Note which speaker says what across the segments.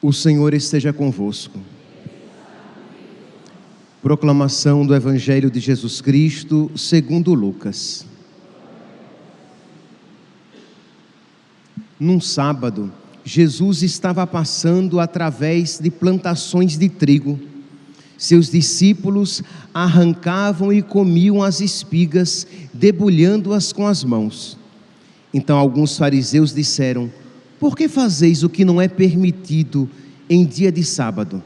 Speaker 1: O Senhor esteja convosco. Proclamação do Evangelho de Jesus Cristo, segundo Lucas. Num sábado, Jesus estava passando através de plantações de trigo. Seus discípulos arrancavam e comiam as espigas, debulhando-as com as mãos. Então alguns fariseus disseram: por que fazeis o que não é permitido em dia de sábado?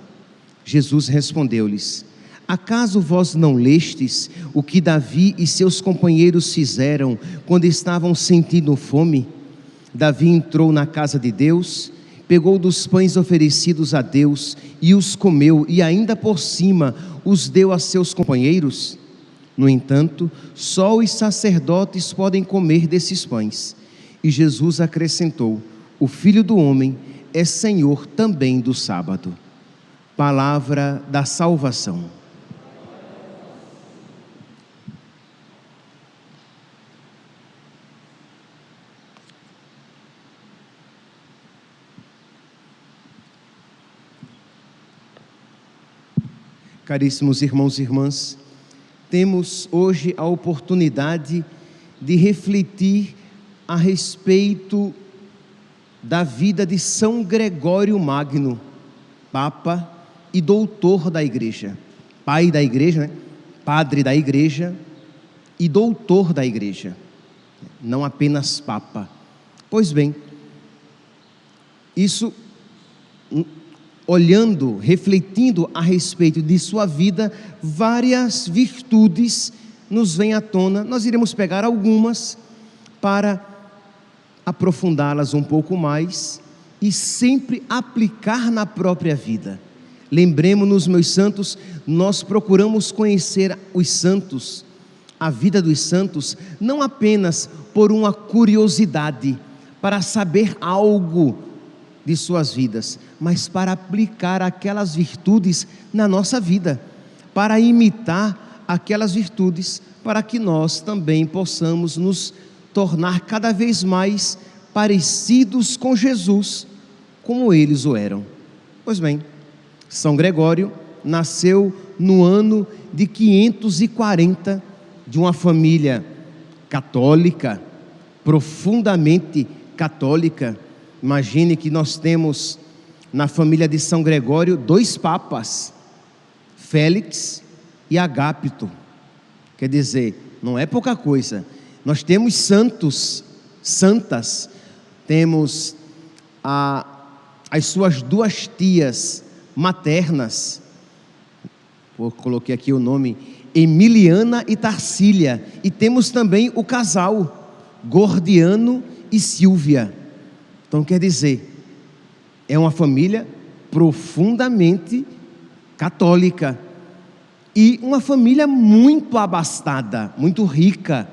Speaker 1: Jesus respondeu-lhes: Acaso vós não lestes o que Davi e seus companheiros fizeram quando estavam sentindo fome? Davi entrou na casa de Deus, pegou dos pães oferecidos a Deus e os comeu, e ainda por cima os deu a seus companheiros? No entanto, só os sacerdotes podem comer desses pães. E Jesus acrescentou: o Filho do Homem é Senhor também do sábado. Palavra da salvação. Caríssimos irmãos e irmãs, temos hoje a oportunidade de refletir a respeito da vida de São Gregório Magno, Papa e doutor da Igreja, pai da Igreja, né? padre da Igreja e doutor da Igreja, não apenas Papa. Pois bem, isso, hum, olhando, refletindo a respeito de sua vida, várias virtudes nos vêm à tona. Nós iremos pegar algumas para aprofundá-las um pouco mais e sempre aplicar na própria vida. Lembremos-nos, meus santos, nós procuramos conhecer os santos, a vida dos santos, não apenas por uma curiosidade, para saber algo de suas vidas, mas para aplicar aquelas virtudes na nossa vida, para imitar aquelas virtudes, para que nós também possamos nos tornar cada vez mais parecidos com Jesus, como eles o eram. Pois bem, São Gregório nasceu no ano de 540 de uma família católica, profundamente católica. Imagine que nós temos na família de São Gregório dois papas, Félix e Agápito. Quer dizer, não é pouca coisa. Nós temos santos, santas, temos a, as suas duas tias maternas, eu coloquei aqui o nome, Emiliana e Tarsília, e temos também o casal, Gordiano e Silvia. Então quer dizer, é uma família profundamente católica e uma família muito abastada, muito rica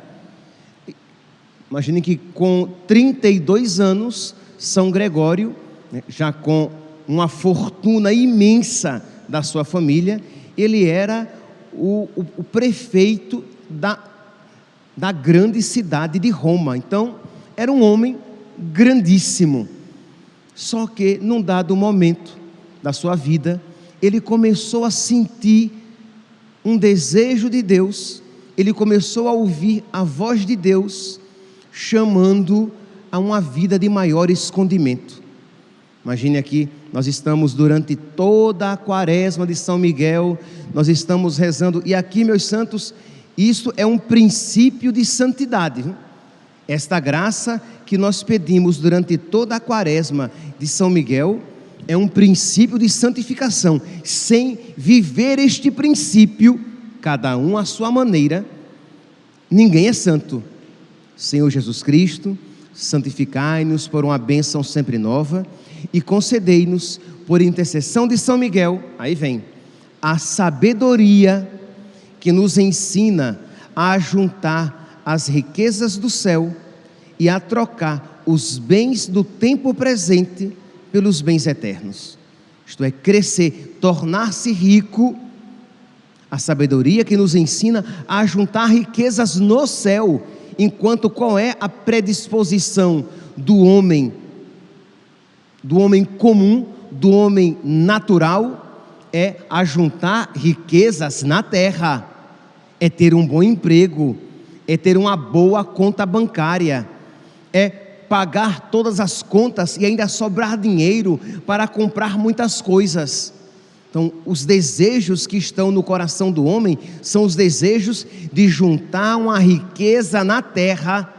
Speaker 1: Imagine que com 32 anos, São Gregório, né, já com uma fortuna imensa da sua família, ele era o, o, o prefeito da, da grande cidade de Roma. Então, era um homem grandíssimo. Só que, num dado momento da sua vida, ele começou a sentir um desejo de Deus, ele começou a ouvir a voz de Deus chamando a uma vida de maior escondimento. Imagine aqui, nós estamos durante toda a quaresma de São Miguel, nós estamos rezando, e aqui, meus santos, isso é um princípio de santidade. Esta graça que nós pedimos durante toda a quaresma de São Miguel é um princípio de santificação. Sem viver este princípio, cada um à sua maneira, ninguém é santo. Senhor Jesus Cristo, santificai-nos por uma bênção sempre nova e concedei-nos, por intercessão de São Miguel, aí vem, a sabedoria que nos ensina a juntar as riquezas do céu e a trocar os bens do tempo presente pelos bens eternos. Isto é, crescer, tornar-se rico, a sabedoria que nos ensina a juntar riquezas no céu enquanto qual é a predisposição do homem, do homem comum do homem natural é ajuntar riquezas na terra, é ter um bom emprego, é ter uma boa conta bancária, é pagar todas as contas e ainda sobrar dinheiro para comprar muitas coisas. Então, os desejos que estão no coração do homem são os desejos de juntar uma riqueza na terra,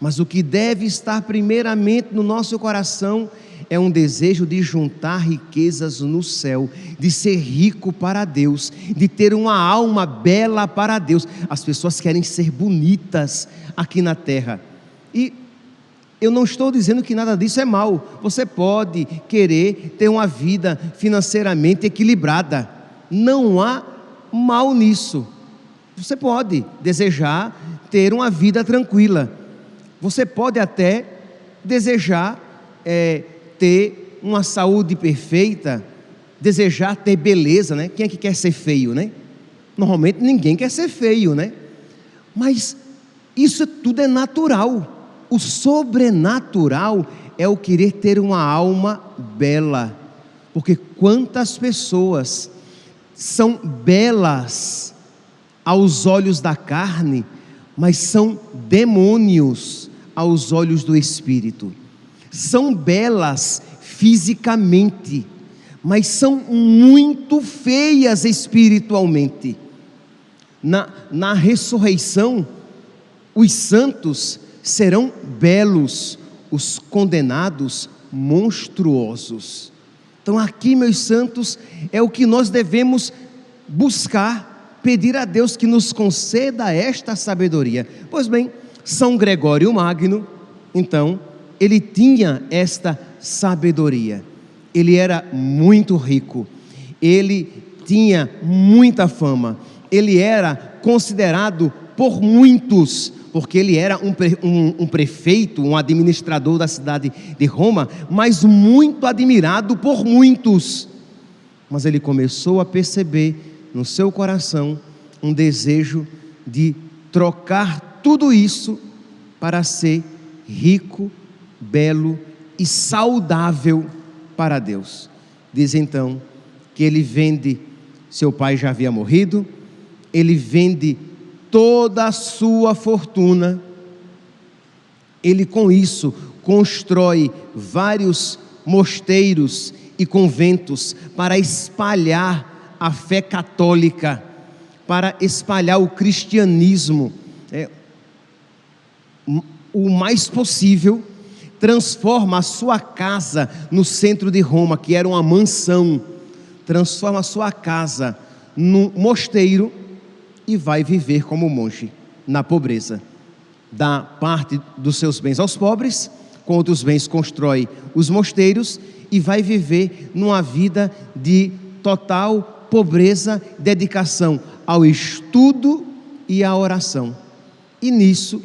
Speaker 1: mas o que deve estar primeiramente no nosso coração é um desejo de juntar riquezas no céu, de ser rico para Deus, de ter uma alma bela para Deus. As pessoas querem ser bonitas aqui na terra. E eu não estou dizendo que nada disso é mal. Você pode querer ter uma vida financeiramente equilibrada. Não há mal nisso. Você pode desejar ter uma vida tranquila. Você pode até desejar é, ter uma saúde perfeita, desejar ter beleza, né? Quem é que quer ser feio, né? Normalmente ninguém quer ser feio, né? Mas isso tudo é natural. O sobrenatural é o querer ter uma alma bela, porque quantas pessoas são belas aos olhos da carne, mas são demônios aos olhos do espírito. São belas fisicamente, mas são muito feias espiritualmente. Na, na ressurreição, os santos serão belos, os condenados monstruosos. Então, aqui, meus santos, é o que nós devemos buscar, pedir a Deus que nos conceda esta sabedoria. Pois bem, São Gregório Magno, então, ele tinha esta sabedoria. Ele era muito rico, ele tinha muita fama, ele era considerado por muitos porque ele era um, um, um, prefeito, um administrador da cidade de Roma, mas muito admirado por muitos. Mas ele começou a perceber no seu coração um desejo de trocar tudo isso para ser rico, belo e saudável para Deus. Diz então que ele vende, seu pai já havia morrido, ele vende toda a sua fortuna. Ele com isso constrói vários mosteiros e conventos para espalhar a fé católica, para espalhar o cristianismo. É, o mais possível, transforma a sua casa no centro de Roma, que era uma mansão, transforma a sua casa num mosteiro e vai viver como monge na pobreza. Dá parte dos seus bens aos pobres, com outros bens constrói os mosteiros e vai viver numa vida de total pobreza, dedicação ao estudo e à oração. E nisso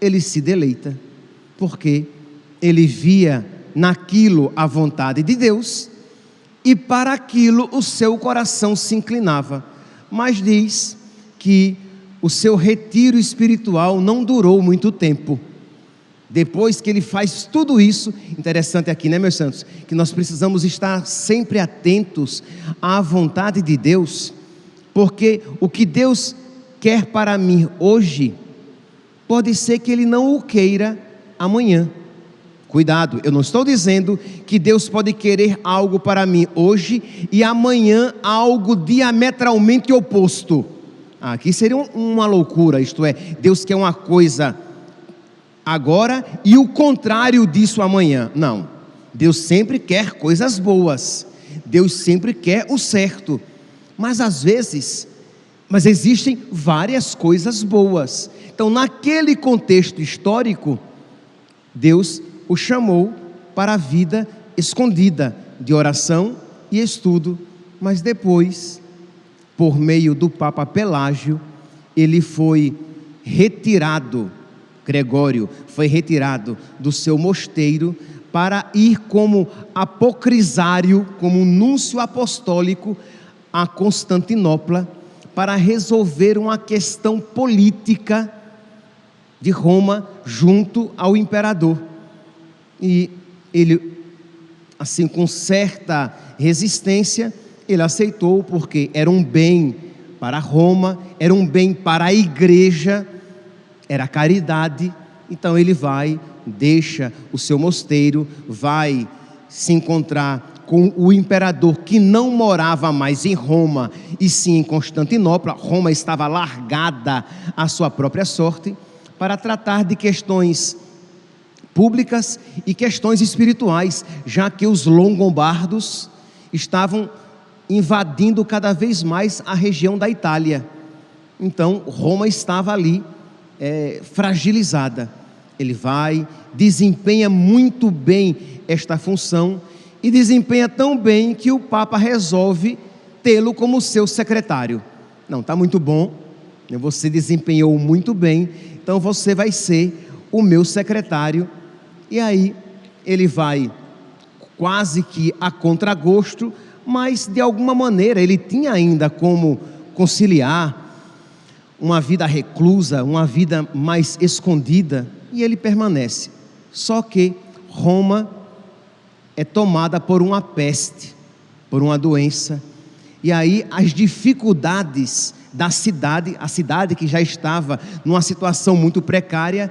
Speaker 1: ele se deleita, porque ele via naquilo a vontade de Deus e para aquilo o seu coração se inclinava. Mas diz que o seu retiro espiritual não durou muito tempo. Depois que ele faz tudo isso, interessante aqui, né, meus santos? Que nós precisamos estar sempre atentos à vontade de Deus, porque o que Deus quer para mim hoje, pode ser que Ele não o queira amanhã. Cuidado, eu não estou dizendo que Deus pode querer algo para mim hoje e amanhã algo diametralmente oposto. Aqui seria uma loucura, isto é, Deus quer uma coisa agora e o contrário disso amanhã. Não. Deus sempre quer coisas boas. Deus sempre quer o certo. Mas às vezes, mas existem várias coisas boas. Então, naquele contexto histórico, Deus o chamou para a vida escondida de oração e estudo, mas depois por meio do Papa Pelágio, ele foi retirado, Gregório foi retirado do seu mosteiro para ir como apocrisário, como núncio apostólico a Constantinopla, para resolver uma questão política de Roma junto ao imperador. E ele assim com certa resistência, ele aceitou porque era um bem para Roma, era um bem para a igreja, era caridade. Então ele vai, deixa o seu mosteiro, vai se encontrar com o imperador que não morava mais em Roma e sim em Constantinopla. Roma estava largada à sua própria sorte para tratar de questões públicas e questões espirituais, já que os longobardos estavam invadindo cada vez mais a região da Itália. Então, Roma estava ali é, fragilizada. Ele vai, desempenha muito bem esta função e desempenha tão bem que o Papa resolve tê-lo como seu secretário. Não, está muito bom, você desempenhou muito bem, então você vai ser o meu secretário e aí ele vai quase que a contragosto, mas de alguma maneira ele tinha ainda como conciliar uma vida reclusa, uma vida mais escondida, e ele permanece. Só que Roma é tomada por uma peste, por uma doença, e aí as dificuldades da cidade, a cidade que já estava numa situação muito precária,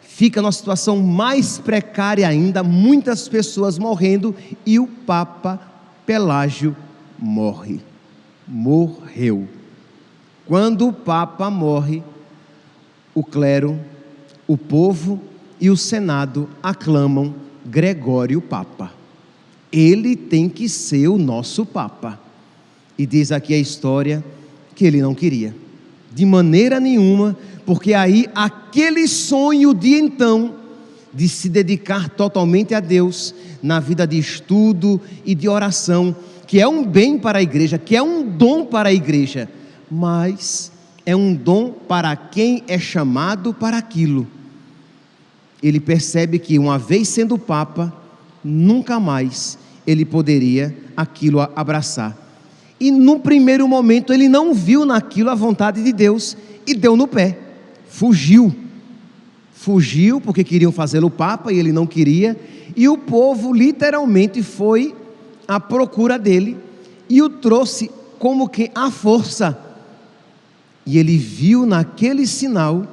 Speaker 1: fica numa situação mais precária ainda, muitas pessoas morrendo e o Papa Pelágio morre. Morreu. Quando o Papa morre, o clero, o povo e o Senado aclamam Gregório Papa. Ele tem que ser o nosso Papa. E diz aqui a história que ele não queria, de maneira nenhuma porque aí aquele sonho de então, de se dedicar totalmente a Deus, na vida de estudo e de oração, que é um bem para a igreja, que é um dom para a igreja, mas é um dom para quem é chamado para aquilo. Ele percebe que, uma vez sendo Papa, nunca mais ele poderia aquilo abraçar. E no primeiro momento ele não viu naquilo a vontade de Deus e deu no pé fugiu. Fugiu porque queriam fazê-lo papa e ele não queria, e o povo literalmente foi à procura dele e o trouxe como que à força. E ele viu naquele sinal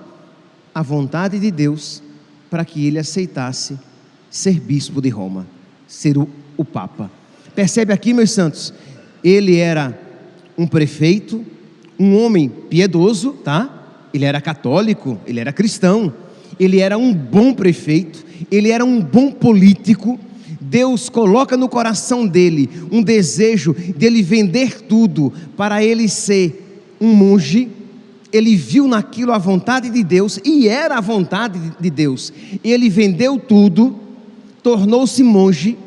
Speaker 1: a vontade de Deus para que ele aceitasse ser bispo de Roma, ser o, o Papa. Percebe aqui, meus santos? Ele era um prefeito, um homem piedoso, tá? ele era católico, ele era cristão, ele era um bom prefeito, ele era um bom político. Deus coloca no coração dele um desejo dele vender tudo para ele ser um monge. Ele viu naquilo a vontade de Deus e era a vontade de Deus. Ele vendeu tudo, tornou-se monge,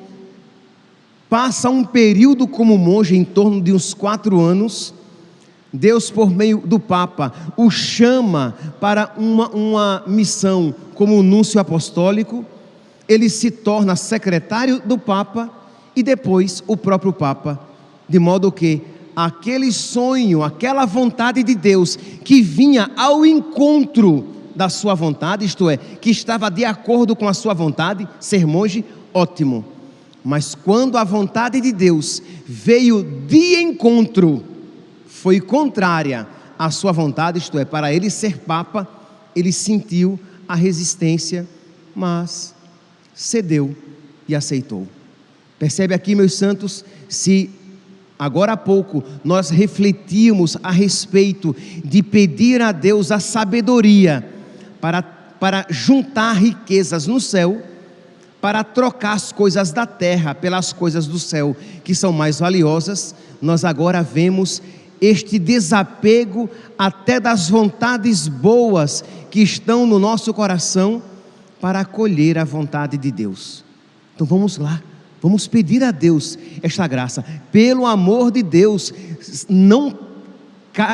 Speaker 1: passa um período como monge em torno de uns quatro anos Deus, por meio do Papa, o chama para uma, uma missão como núncio apostólico, ele se torna secretário do Papa e depois o próprio Papa, de modo que aquele sonho, aquela vontade de Deus que vinha ao encontro da sua vontade, isto é, que estava de acordo com a sua vontade, ser monge, ótimo. Mas quando a vontade de Deus veio de encontro, foi contrária à sua vontade, isto é, para ele ser papa, ele sentiu a resistência, mas cedeu e aceitou. Percebe aqui, meus santos, se agora há pouco nós refletimos a respeito de pedir a Deus a sabedoria para, para juntar riquezas no céu, para trocar as coisas da terra pelas coisas do céu, que são mais valiosas, nós agora vemos este desapego até das vontades boas que estão no nosso coração para acolher a vontade de Deus. Então vamos lá, vamos pedir a Deus esta graça. Pelo amor de Deus, não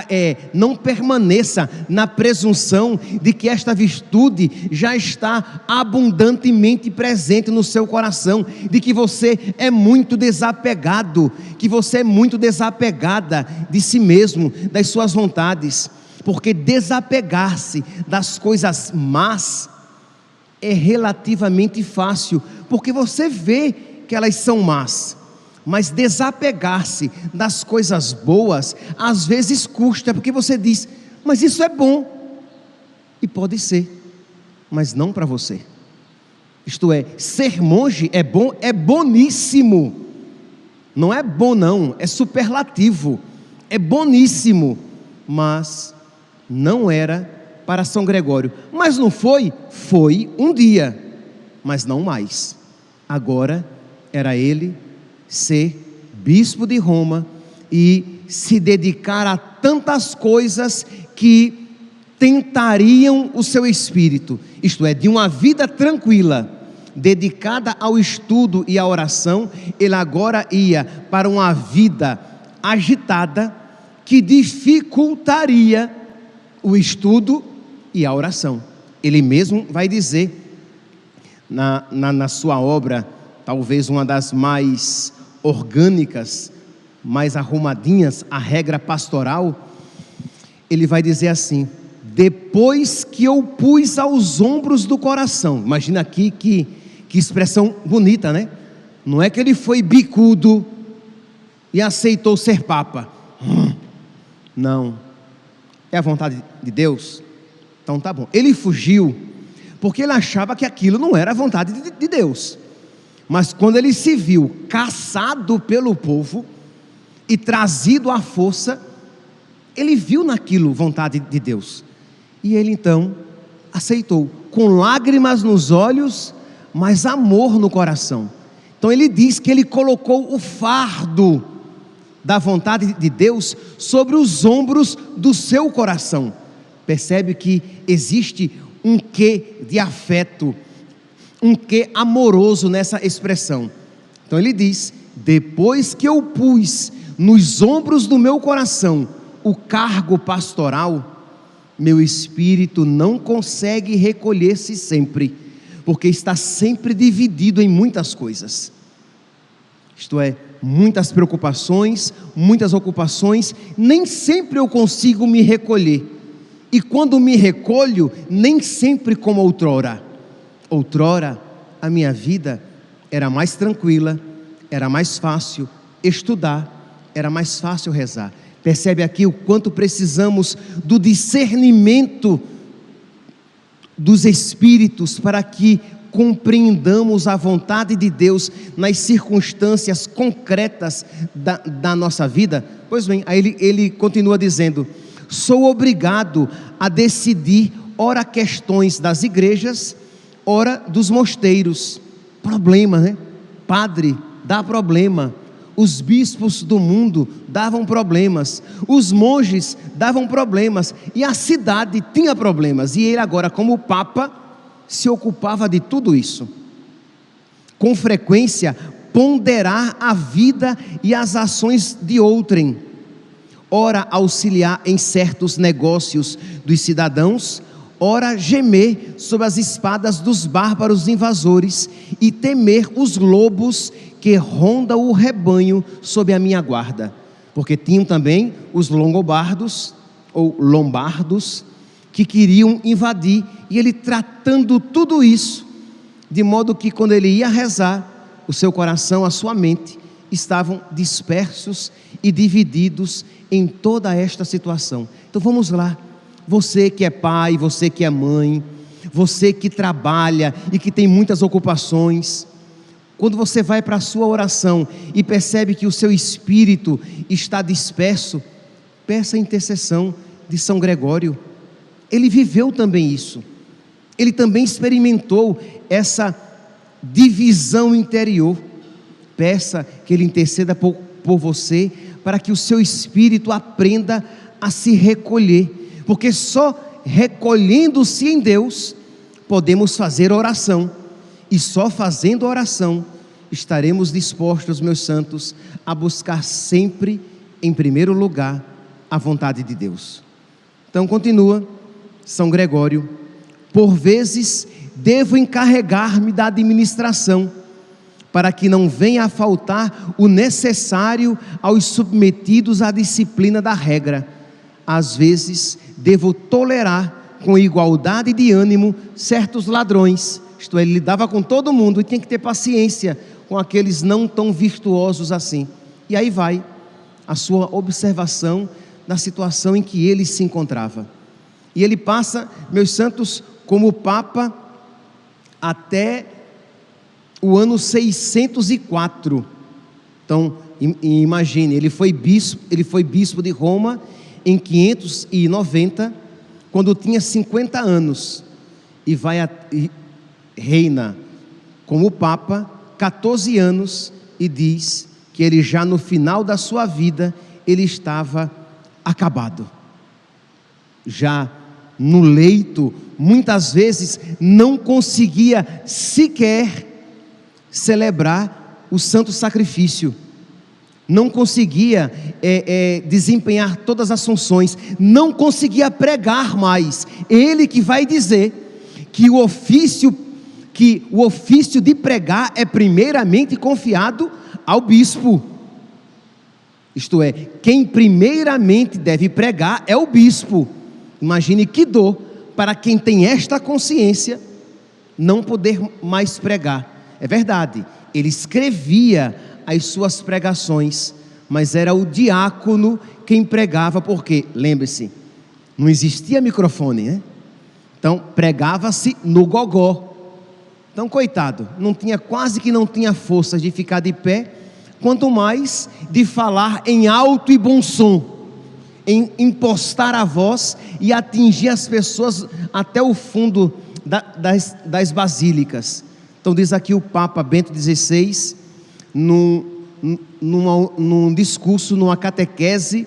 Speaker 1: é, não permaneça na presunção de que esta virtude já está abundantemente presente no seu coração, de que você é muito desapegado, que você é muito desapegada de si mesmo, das suas vontades, porque desapegar-se das coisas más é relativamente fácil, porque você vê que elas são más, mas desapegar-se das coisas boas às vezes custa, porque você diz, mas isso é bom. E pode ser, mas não para você. Isto é, ser monge é bom, é boníssimo. Não é bom, não, é superlativo, é boníssimo, mas não era para São Gregório. Mas não foi? Foi um dia, mas não mais. Agora era ele ser bispo de Roma e se dedicar a tantas coisas que tentariam o seu espírito, isto é, de uma vida tranquila, dedicada ao estudo e à oração, ele agora ia para uma vida agitada que dificultaria o estudo e a oração. Ele mesmo vai dizer na, na, na sua obra, talvez uma das mais orgânicas, mais arrumadinhas, a regra pastoral, ele vai dizer assim: depois que eu pus aos ombros do coração, imagina aqui que, que expressão bonita, né? Não é que ele foi bicudo e aceitou ser papa. Não. É a vontade de Deus? Então tá bom. Ele fugiu porque ele achava que aquilo não era a vontade de Deus. Mas quando ele se viu caçado pelo povo e trazido à força, ele viu naquilo vontade de Deus. E ele então aceitou, com lágrimas nos olhos, mas amor no coração. Então ele diz que ele colocou o fardo da vontade de Deus sobre os ombros do seu coração. Percebe que existe um quê de afeto, um quê amoroso nessa expressão. Então ele diz: depois que eu pus nos ombros do meu coração o cargo pastoral, meu espírito não consegue recolher-se sempre, porque está sempre dividido em muitas coisas. Isto é, muitas preocupações, muitas ocupações, nem sempre eu consigo me recolher e quando me recolho, nem sempre como outrora. Outrora, a minha vida era mais tranquila, era mais fácil estudar, era mais fácil rezar. Percebe aqui o quanto precisamos do discernimento dos espíritos para que compreendamos a vontade de Deus nas circunstâncias concretas da, da nossa vida? Pois bem, aí ele, ele continua dizendo sou obrigado a decidir, ora questões das igrejas, ora dos mosteiros. Problema, né? Padre, dá problema. Os bispos do mundo davam problemas, os monges davam problemas, e a cidade tinha problemas, e ele, agora, como Papa, se ocupava de tudo isso. Com frequência, ponderar a vida e as ações de outrem ora auxiliar em certos negócios dos cidadãos, ora gemer sob as espadas dos bárbaros invasores e temer os lobos que rondam o rebanho sob a minha guarda. Porque tinham também os longobardos ou lombardos que queriam invadir e ele tratando tudo isso de modo que quando ele ia rezar, o seu coração, a sua mente estavam dispersos e divididos em toda esta situação. Então vamos lá. Você que é pai, você que é mãe, você que trabalha e que tem muitas ocupações, quando você vai para a sua oração e percebe que o seu espírito está disperso, peça a intercessão de São Gregório. Ele viveu também isso. Ele também experimentou essa divisão interior. Peça que ele interceda por, por você para que o seu espírito aprenda a se recolher, porque só recolhendo-se em Deus podemos fazer oração, e só fazendo oração estaremos dispostos, meus santos, a buscar sempre, em primeiro lugar, a vontade de Deus. Então, continua São Gregório, por vezes devo encarregar-me da administração para que não venha a faltar o necessário aos submetidos à disciplina da regra. Às vezes, devo tolerar com igualdade de ânimo certos ladrões, isto é, ele lidava com todo mundo e tinha que ter paciência com aqueles não tão virtuosos assim. E aí vai a sua observação da situação em que ele se encontrava. E ele passa, meus santos, como Papa até o ano 604. Então, imagine, ele foi bispo, ele foi bispo de Roma em 590, quando tinha 50 anos, e vai a, e reina como Papa 14 anos e diz que ele já no final da sua vida ele estava acabado. Já no leito, muitas vezes não conseguia sequer celebrar o santo sacrifício, não conseguia é, é, desempenhar todas as funções, não conseguia pregar mais. Ele que vai dizer que o ofício que o ofício de pregar é primeiramente confiado ao bispo. Isto é, quem primeiramente deve pregar é o bispo. Imagine que dor para quem tem esta consciência não poder mais pregar. É verdade, ele escrevia as suas pregações, mas era o diácono quem pregava, porque, lembre-se, não existia microfone, né? Então, pregava-se no gogó. Então, coitado, não tinha quase que não tinha força de ficar de pé, quanto mais de falar em alto e bom som em impostar a voz e atingir as pessoas até o fundo da, das, das basílicas. Então, diz aqui o Papa Bento XVI, num, num, discurso, numa catequese,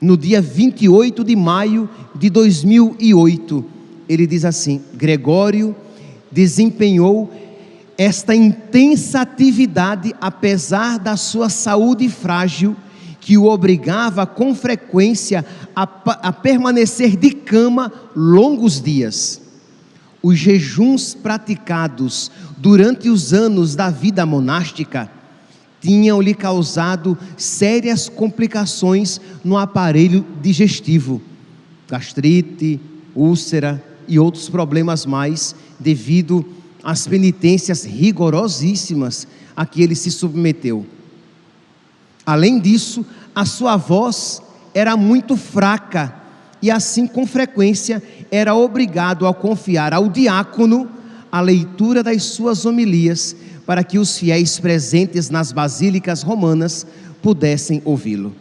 Speaker 1: no dia 28 de maio de 2008. Ele diz assim: Gregório desempenhou esta intensa atividade apesar da sua saúde frágil que o obrigava com frequência a, a permanecer de cama longos dias. Os jejuns praticados durante os anos da vida monástica tinham-lhe causado sérias complicações no aparelho digestivo, gastrite, úlcera e outros problemas mais, devido às penitências rigorosíssimas a que ele se submeteu. Além disso, a sua voz era muito fraca e assim com frequência era obrigado a confiar ao diácono a leitura das suas homilias para que os fiéis presentes nas basílicas romanas pudessem ouvi-lo.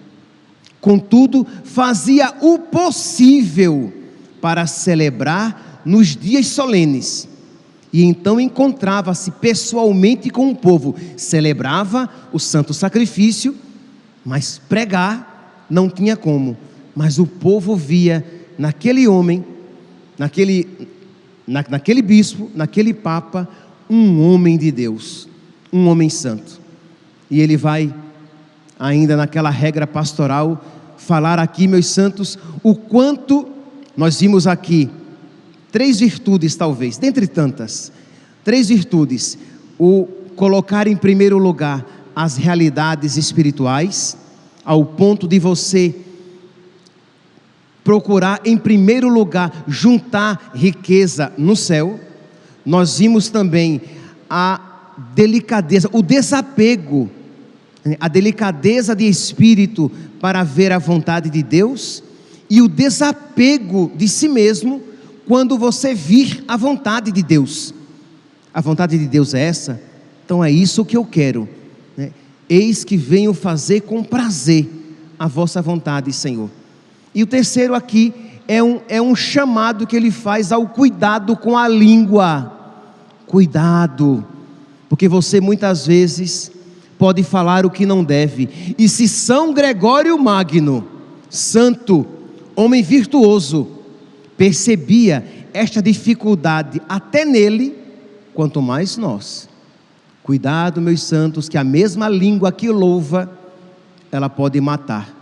Speaker 1: Contudo, fazia o possível para celebrar nos dias solenes. E então encontrava-se pessoalmente com o povo, celebrava o santo sacrifício mas pregar não tinha como. Mas o povo via naquele homem, naquele, na, naquele bispo, naquele papa, um homem de Deus, um homem santo. E ele vai, ainda naquela regra pastoral, falar aqui, meus santos, o quanto nós vimos aqui. Três virtudes, talvez, dentre tantas, três virtudes: o colocar em primeiro lugar as realidades espirituais, ao ponto de você procurar, em primeiro lugar, juntar riqueza no céu. Nós vimos também a delicadeza, o desapego, né, a delicadeza de espírito para ver a vontade de Deus e o desapego de si mesmo quando você vir a vontade de Deus. A vontade de Deus é essa? Então é isso que eu quero. Eis que venho fazer com prazer a vossa vontade, Senhor. E o terceiro aqui é um, é um chamado que ele faz ao cuidado com a língua. Cuidado, porque você muitas vezes pode falar o que não deve. E se São Gregório Magno, santo, homem virtuoso, percebia esta dificuldade até nele, quanto mais nós. Cuidado, meus santos, que a mesma língua que louva, ela pode matar.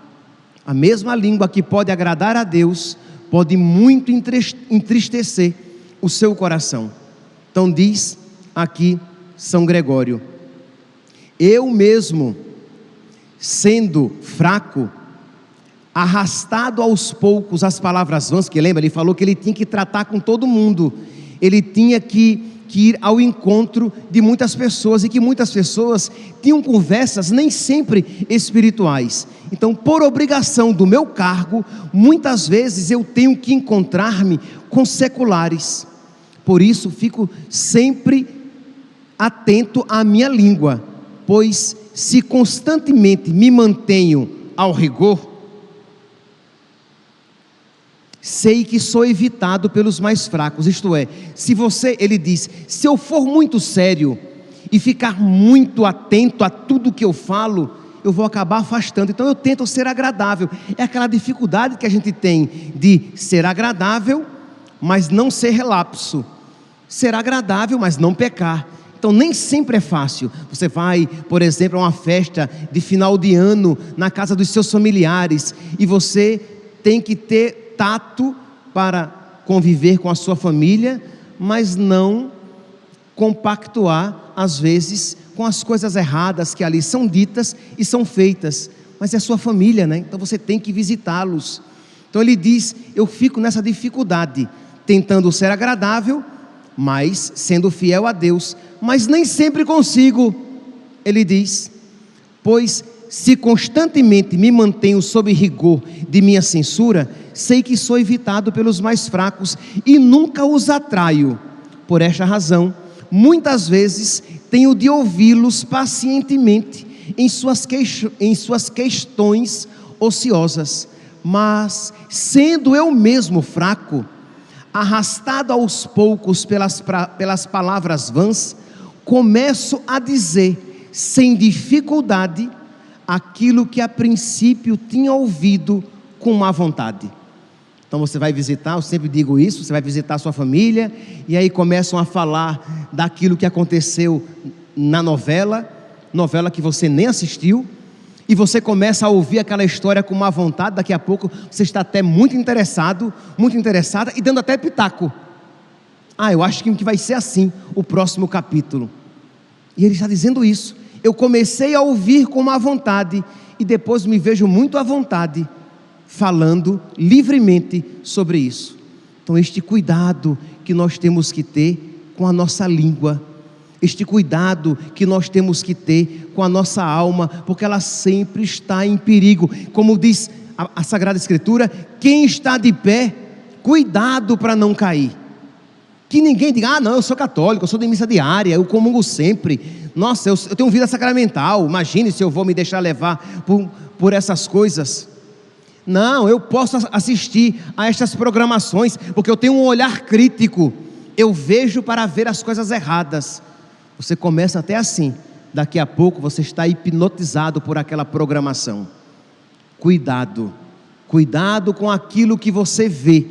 Speaker 1: A mesma língua que pode agradar a Deus, pode muito entristecer o seu coração. Então diz aqui São Gregório: Eu mesmo, sendo fraco, arrastado aos poucos as palavras vãs, que lembra, ele falou que ele tinha que tratar com todo mundo, ele tinha que que ir ao encontro de muitas pessoas e que muitas pessoas tinham conversas nem sempre espirituais. Então, por obrigação do meu cargo, muitas vezes eu tenho que encontrar-me com seculares. Por isso, fico sempre atento à minha língua, pois se constantemente me mantenho ao rigor, sei que sou evitado pelos mais fracos. Isto é, se você, ele diz, se eu for muito sério e ficar muito atento a tudo que eu falo, eu vou acabar afastando. Então eu tento ser agradável. É aquela dificuldade que a gente tem de ser agradável, mas não ser relapso. Ser agradável, mas não pecar. Então nem sempre é fácil. Você vai, por exemplo, a uma festa de final de ano na casa dos seus familiares e você tem que ter tato para conviver com a sua família, mas não compactuar, às vezes, com as coisas erradas que ali são ditas e são feitas. Mas é sua família, né? Então você tem que visitá-los. Então ele diz: Eu fico nessa dificuldade, tentando ser agradável, mas sendo fiel a Deus, mas nem sempre consigo. Ele diz: Pois se constantemente me mantenho sob rigor de minha censura, sei que sou evitado pelos mais fracos e nunca os atraio. Por esta razão, muitas vezes tenho de ouvi-los pacientemente em suas, em suas questões ociosas, mas, sendo eu mesmo fraco, arrastado aos poucos pelas, pelas palavras vãs, começo a dizer, sem dificuldade, aquilo que a princípio tinha ouvido com má vontade. Então você vai visitar, eu sempre digo isso, você vai visitar sua família e aí começam a falar daquilo que aconteceu na novela, novela que você nem assistiu, e você começa a ouvir aquela história com má vontade, daqui a pouco você está até muito interessado, muito interessada e dando até pitaco. Ah, eu acho que vai ser assim o próximo capítulo. E ele está dizendo isso. Eu comecei a ouvir com má vontade e depois me vejo muito à vontade falando livremente sobre isso. Então, este cuidado que nós temos que ter com a nossa língua, este cuidado que nós temos que ter com a nossa alma, porque ela sempre está em perigo. Como diz a, a Sagrada Escritura: quem está de pé, cuidado para não cair. Que ninguém diga, ah, não, eu sou católico, eu sou de missa diária, eu comungo sempre. Nossa, eu, eu tenho vida sacramental, imagine se eu vou me deixar levar por, por essas coisas. Não, eu posso assistir a estas programações, porque eu tenho um olhar crítico. Eu vejo para ver as coisas erradas. Você começa até assim, daqui a pouco você está hipnotizado por aquela programação. Cuidado, cuidado com aquilo que você vê,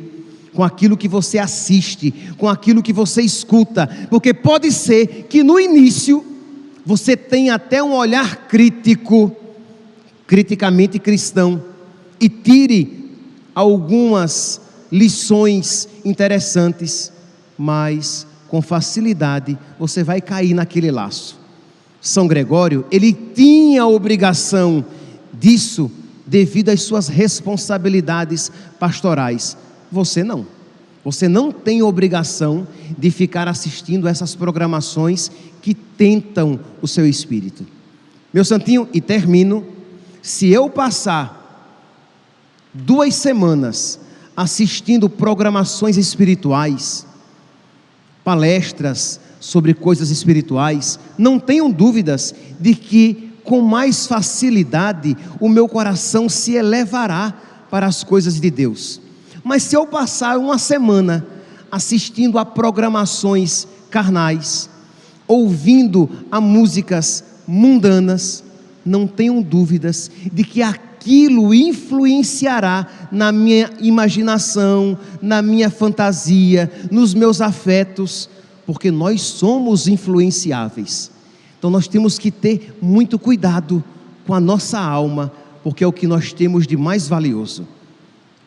Speaker 1: com aquilo que você assiste, com aquilo que você escuta, porque pode ser que no início você tenha até um olhar crítico, criticamente cristão e tire algumas lições interessantes, mas com facilidade você vai cair naquele laço. São Gregório, ele tinha a obrigação disso devido às suas responsabilidades pastorais. Você não. Você não tem obrigação de ficar assistindo essas programações que tentam o seu espírito. Meu santinho, e termino. Se eu passar duas semanas assistindo programações espirituais, palestras sobre coisas espirituais, não tenham dúvidas de que com mais facilidade o meu coração se elevará para as coisas de Deus. Mas se eu passar uma semana assistindo a programações carnais, ouvindo a músicas mundanas, não tenham dúvidas de que aquilo influenciará na minha imaginação, na minha fantasia, nos meus afetos, porque nós somos influenciáveis. Então nós temos que ter muito cuidado com a nossa alma, porque é o que nós temos de mais valioso.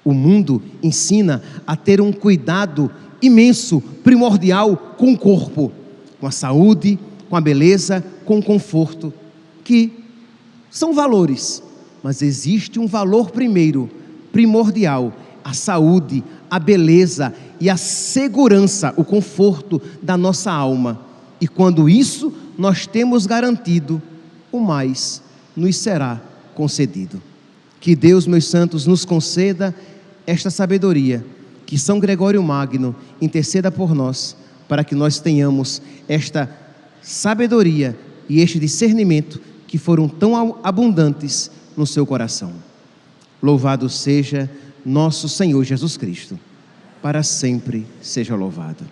Speaker 1: O mundo ensina a ter um cuidado imenso, primordial com o corpo, com a saúde, com a beleza, com o conforto, que são valores mas existe um valor primeiro, primordial: a saúde, a beleza e a segurança, o conforto da nossa alma. E quando isso nós temos garantido, o mais nos será concedido. Que Deus, meus santos, nos conceda esta sabedoria, que São Gregório Magno interceda por nós, para que nós tenhamos esta sabedoria e este discernimento que foram tão abundantes no seu coração. Louvado seja nosso Senhor Jesus Cristo, para sempre seja louvado.